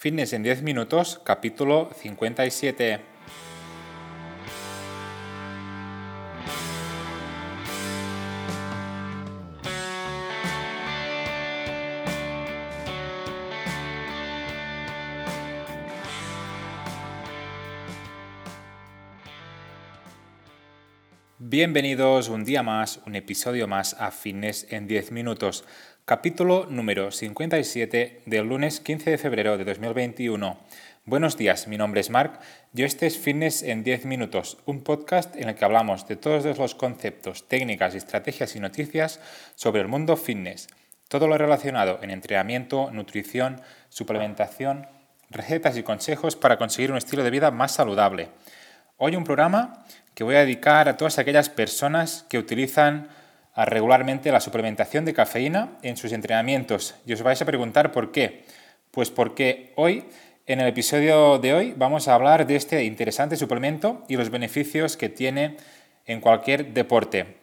Fitness en 10 minutos, capítulo 57. Bienvenidos un día más, un episodio más a Fitness en 10 minutos capítulo número 57 del lunes 15 de febrero de 2021. Buenos días, mi nombre es Mark y este es Fitness en 10 minutos, un podcast en el que hablamos de todos los conceptos, técnicas, estrategias y noticias sobre el mundo fitness, todo lo relacionado en entrenamiento, nutrición, suplementación, recetas y consejos para conseguir un estilo de vida más saludable. Hoy un programa que voy a dedicar a todas aquellas personas que utilizan regularmente la suplementación de cafeína en sus entrenamientos. Y os vais a preguntar por qué. Pues porque hoy, en el episodio de hoy, vamos a hablar de este interesante suplemento y los beneficios que tiene en cualquier deporte.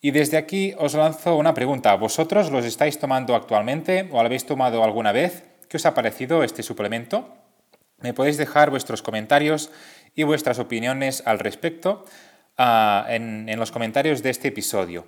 Y desde aquí os lanzo una pregunta. ¿Vosotros los estáis tomando actualmente o habéis tomado alguna vez? ¿Qué os ha parecido este suplemento? Me podéis dejar vuestros comentarios y vuestras opiniones al respecto ah, en los comentarios de este episodio.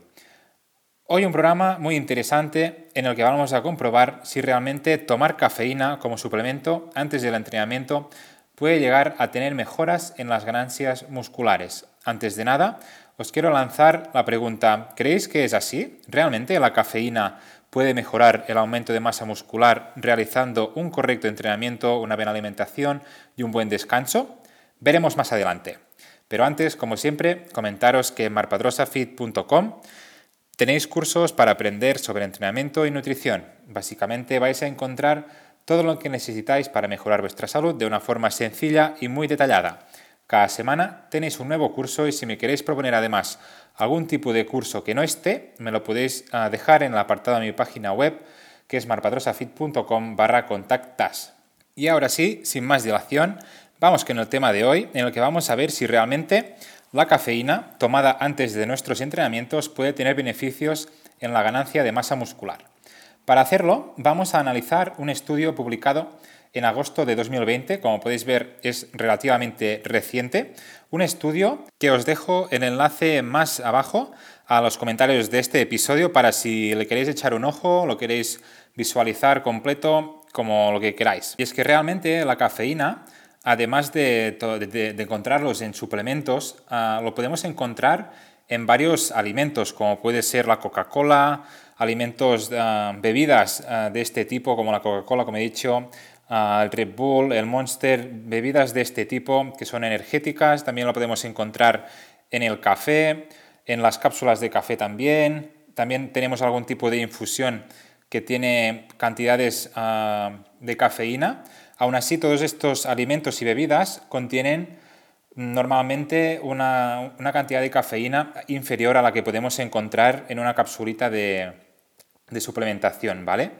Hoy un programa muy interesante en el que vamos a comprobar si realmente tomar cafeína como suplemento antes del entrenamiento puede llegar a tener mejoras en las ganancias musculares. Antes de nada, os quiero lanzar la pregunta, ¿creéis que es así? ¿Realmente la cafeína puede mejorar el aumento de masa muscular realizando un correcto entrenamiento, una buena alimentación y un buen descanso? Veremos más adelante. Pero antes, como siempre, comentaros que en marpadrosafit.com Tenéis cursos para aprender sobre entrenamiento y nutrición. Básicamente vais a encontrar todo lo que necesitáis para mejorar vuestra salud de una forma sencilla y muy detallada. Cada semana tenéis un nuevo curso y si me queréis proponer además algún tipo de curso que no esté, me lo podéis ah, dejar en el apartado de mi página web que es marpadrosafit.com barra contactas. Y ahora sí, sin más dilación, vamos con el tema de hoy en el que vamos a ver si realmente la cafeína, tomada antes de nuestros entrenamientos, puede tener beneficios en la ganancia de masa muscular. Para hacerlo, vamos a analizar un estudio publicado en agosto de 2020, como podéis ver es relativamente reciente, un estudio que os dejo el enlace más abajo a los comentarios de este episodio para si le queréis echar un ojo, lo queréis visualizar completo, como lo que queráis. Y es que realmente la cafeína además de, encontrarlos en suplementos, ah, lo podemos encontrar en varios alimentos, como puede ser la Coca-Cola, alimentos, ah, bebidas ah, de este tipo, como la Coca-Cola, como he dicho, el Red Bull, el Monster, bebidas de este tipo que son energéticas, también lo podemos encontrar en el café, en las cápsulas de café también, también tenemos algún tipo de infusión que tiene cantidades de cafeína, Aún así, todos estos alimentos y bebidas contienen normalmente una, cantidad de cafeína inferior a la que podemos encontrar en una capsulita de, suplementación, ¿vale?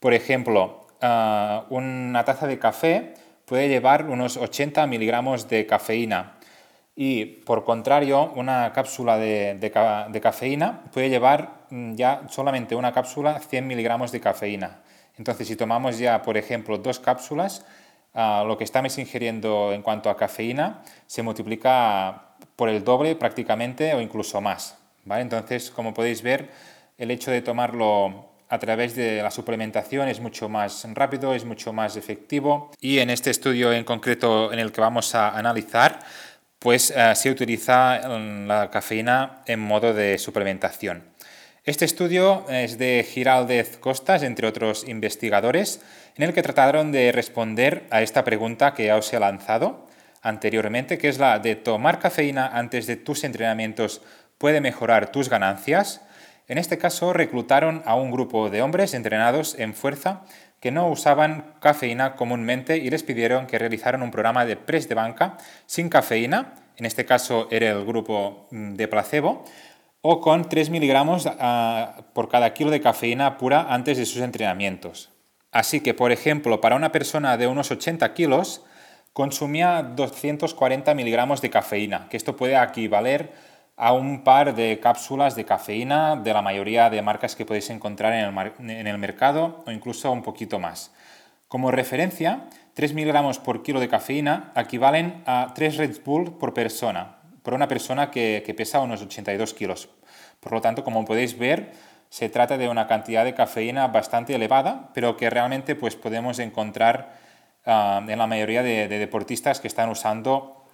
Por ejemplo, ah, una taza de café puede llevar unos 80 miligramos de cafeína y, por contrario, una cápsula de, de cafeína puede llevar mm, ya solamente una cápsula 100 miligramos de cafeína. Entonces, si tomamos ya, por ejemplo, dos cápsulas, ah, lo que estamos ingiriendo en cuanto a cafeína se multiplica por el doble prácticamente o incluso más. ¿vale? Entonces, como podéis ver, el hecho de tomarlo a través de la suplementación es mucho más rápido, es mucho más efectivo y en este estudio en concreto en el que vamos a analizar, pues ah, se utiliza mm, la cafeína en modo de suplementación. Este estudio es de Giraldez Costas, entre otros investigadores, en el que trataron de responder a esta pregunta que ya os he lanzado anteriormente, que es la de tomar cafeína antes de tus entrenamientos puede mejorar tus ganancias. En este caso reclutaron a un grupo de hombres entrenados en fuerza que no usaban cafeína comúnmente y les pidieron que realizaran un programa de press de banca sin cafeína, en este caso era el grupo mm, de placebo, o con 3 miligramos ah, por cada kilo de cafeína pura antes de sus entrenamientos. Así que, por ejemplo, para una persona de unos 80 kilos, consumía 240 miligramos de cafeína, que esto puede equivaler a un par de cápsulas de cafeína de la mayoría de marcas que podéis encontrar en el, en el mercado o incluso un poquito más. Como referencia, 3 miligramos por kilo de cafeína equivalen a 3 Red Bull por persona, por una persona que, pesa unos 82 kilos. Por lo tanto, como podéis ver, se trata de una cantidad de cafeína bastante elevada, pero que realmente pues, podemos encontrar ah, en la mayoría de, deportistas que están usando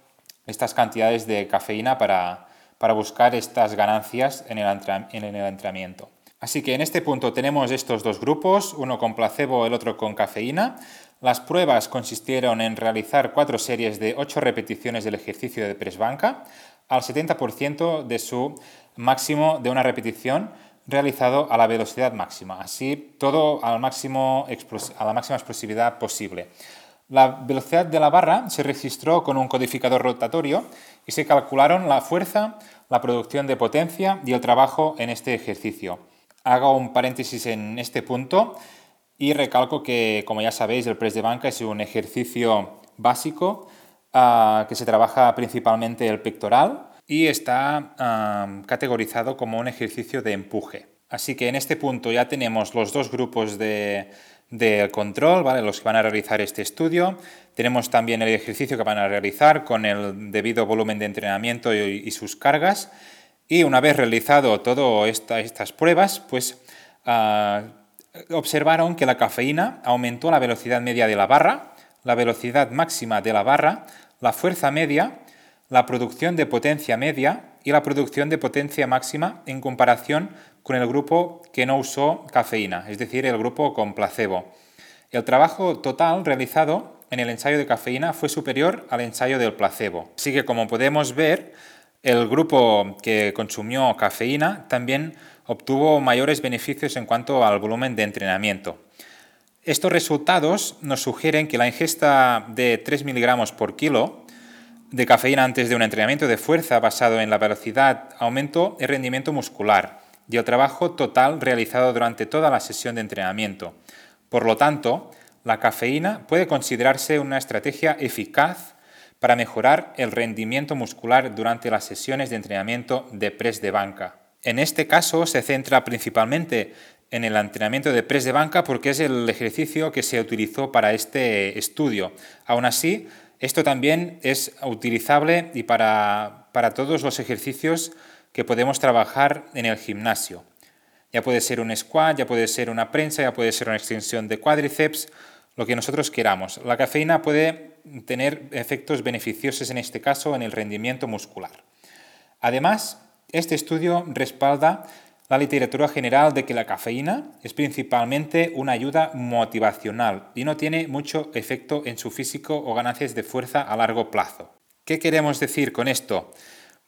estas cantidades de cafeína para, buscar estas ganancias en el, en el entrenamiento. Así que en este punto tenemos estos dos grupos, uno con placebo, el otro con cafeína. Las pruebas consistieron en realizar cuatro series de ocho repeticiones del ejercicio de press banca al 70% de su máximo de una repetición realizado a la velocidad máxima, así todo al máximo, a la máxima explosividad posible. La velocidad de la barra se registró con un codificador rotatorio y se calcularon la fuerza, la producción de potencia y el trabajo en este ejercicio. Hago un paréntesis en este punto y recalco que, como ya sabéis, el press de banca es un ejercicio básico ah, que se trabaja principalmente el pectoral y está ah, categorizado como un ejercicio de empuje. Así que en este punto ya tenemos los dos grupos de, control, ¿vale? los que van a realizar este estudio. Tenemos también el ejercicio que van a realizar con el debido volumen de entrenamiento y, sus cargas. Y una vez realizado todas estas pruebas, pues ah, observaron que la cafeína aumentó la velocidad media de la barra, la velocidad máxima de la barra, la fuerza media, la producción de potencia media y la producción de potencia máxima en comparación con el grupo que no usó cafeína, es decir, el grupo con placebo. El trabajo total realizado en el ensayo de cafeína fue superior al ensayo del placebo. Así que como podemos ver, el grupo que consumió cafeína también obtuvo mayores beneficios en cuanto al volumen de entrenamiento. Estos resultados nos sugieren que la ingesta de 3 miligramos por kilo de cafeína antes de un entrenamiento de fuerza basado en la velocidad aumentó el rendimiento muscular y el trabajo total realizado durante toda la sesión de entrenamiento. Por lo tanto, la cafeína puede considerarse una estrategia eficaz para mejorar el rendimiento muscular durante las sesiones de entrenamiento de press de banca. En este caso se centra principalmente en el entrenamiento de press de banca porque es el ejercicio que se utilizó para este estudio. Aún así, esto también es utilizable y para, para todos los ejercicios que podemos trabajar en el gimnasio. Ya puede ser un squat, ya puede ser una prensa, ya puede ser una extensión de cuádriceps, lo que nosotros queramos. La cafeína puede tener efectos beneficiosos en este caso en el rendimiento muscular. Además, este estudio respalda la literatura general de que la cafeína es principalmente una ayuda motivacional y no tiene mucho efecto en su físico o ganancias de fuerza a largo plazo. ¿Qué queremos decir con esto?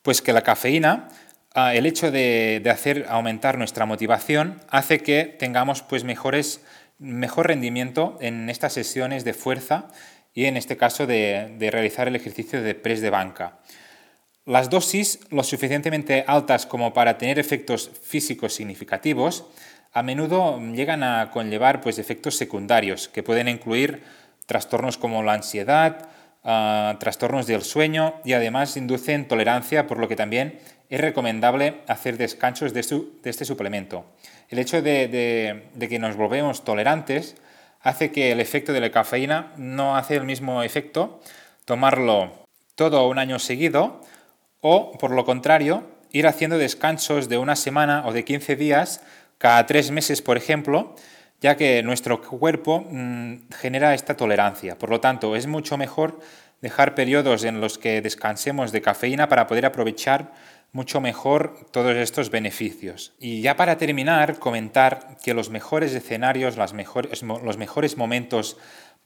Pues que la cafeína, ah, el hecho de, hacer aumentar nuestra motivación, hace que tengamos pues, mejores, mejor rendimiento en estas sesiones de fuerza y en este caso de, de realizar el ejercicio de press de banca. Las dosis lo suficientemente altas como para tener efectos físicos significativos a menudo llegan a conllevar pues, efectos secundarios que pueden incluir trastornos como la ansiedad, ah, trastornos del sueño y además inducen tolerancia, por lo que también es recomendable hacer descansos de, este suplemento. El hecho de, de, que nos volvemos tolerantes hace que el efecto de la cafeína no hace el mismo efecto tomarlo todo un año seguido o, por lo contrario, ir haciendo descansos de una semana o de 15 días cada tres meses, por ejemplo, ya que nuestro cuerpo mm, genera esta tolerancia. Por lo tanto, es mucho mejor dejar periodos en los que descansemos de cafeína para poder aprovechar mucho mejor todos estos beneficios. Y ya para terminar, comentar que los mejores escenarios, los mejores momentos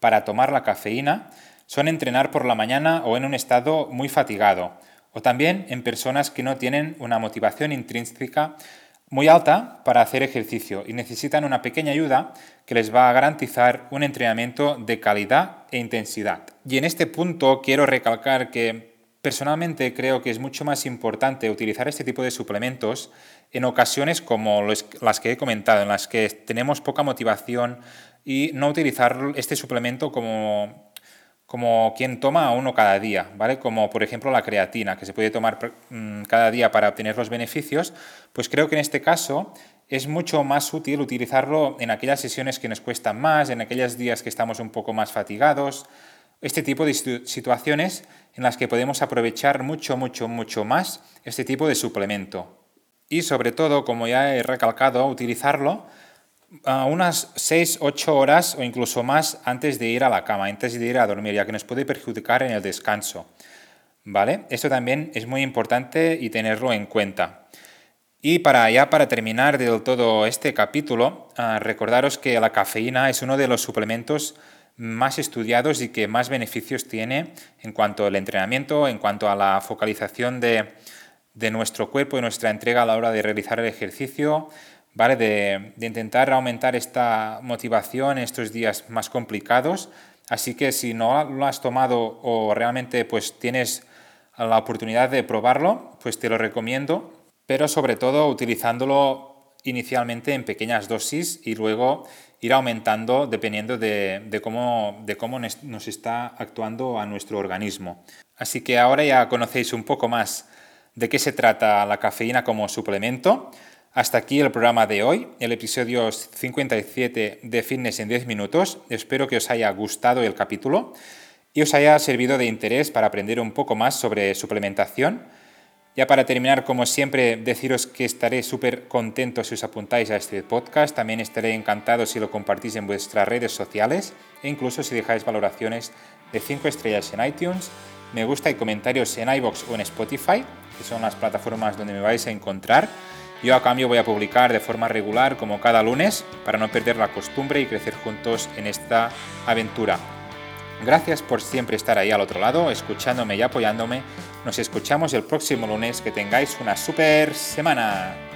para tomar la cafeína son entrenar por la mañana o en un estado muy fatigado o también en personas que no tienen una motivación intrínseca muy alta para hacer ejercicio y necesitan una pequeña ayuda que les va a garantizar un entrenamiento de calidad e intensidad. Y en este punto quiero recalcar que personalmente creo que es mucho más importante utilizar este tipo de suplementos en ocasiones como las que he comentado, en las que tenemos poca motivación y no utilizar este suplemento como como quien toma uno cada día, ¿vale? Como por ejemplo la creatina, que se puede tomar mm, cada día para obtener los beneficios, pues creo que en este caso es mucho más útil utilizarlo en aquellas sesiones que nos cuestan más, en aquellos días que estamos un poco más fatigados, este tipo de situaciones en las que podemos aprovechar mucho, mucho, mucho más este tipo de suplemento. Y sobre todo, como ya he recalcado, utilizarlo a unas 6, 8 horas o incluso más antes de ir a la cama, antes de ir a dormir, ya que nos puede perjudicar en el descanso. ¿Vale? Esto también es muy importante y tenerlo en cuenta. Y para ya para terminar del todo este capítulo, ah, recordaros que la cafeína es uno de los suplementos más estudiados y que más beneficios tiene en cuanto al entrenamiento, en cuanto a la focalización de, de nuestro cuerpo y nuestra entrega a la hora de realizar el ejercicio, ¿vale? De, intentar aumentar esta motivación en estos días más complicados. Así que si no lo has tomado o realmente pues tienes la oportunidad de probarlo, pues te lo recomiendo, pero sobre todo utilizándolo inicialmente en pequeñas dosis y luego ir aumentando dependiendo de, de, cómo, de cómo nos está actuando a nuestro organismo. Así que ahora ya conocéis un poco más de qué se trata la cafeína como suplemento. Hasta aquí el programa de hoy, el episodio 57 de Fitness en 10 minutos. Espero que os haya gustado el capítulo y os haya servido de interés para aprender un poco más sobre suplementación. Ya para terminar, como siempre, deciros que estaré súper contento si os apuntáis a este podcast. También estaré encantado si lo compartís en vuestras redes sociales e incluso si dejáis valoraciones de 5 estrellas en iTunes, me gusta y comentarios en iBox o en Spotify, que son las plataformas donde me vais a encontrar. Yo a cambio voy a publicar de forma regular como cada lunes para no perder la costumbre y crecer juntos en esta aventura. Gracias por siempre estar ahí al otro lado, escuchándome y apoyándome. Nos escuchamos el próximo lunes. Que tengáis una super semana.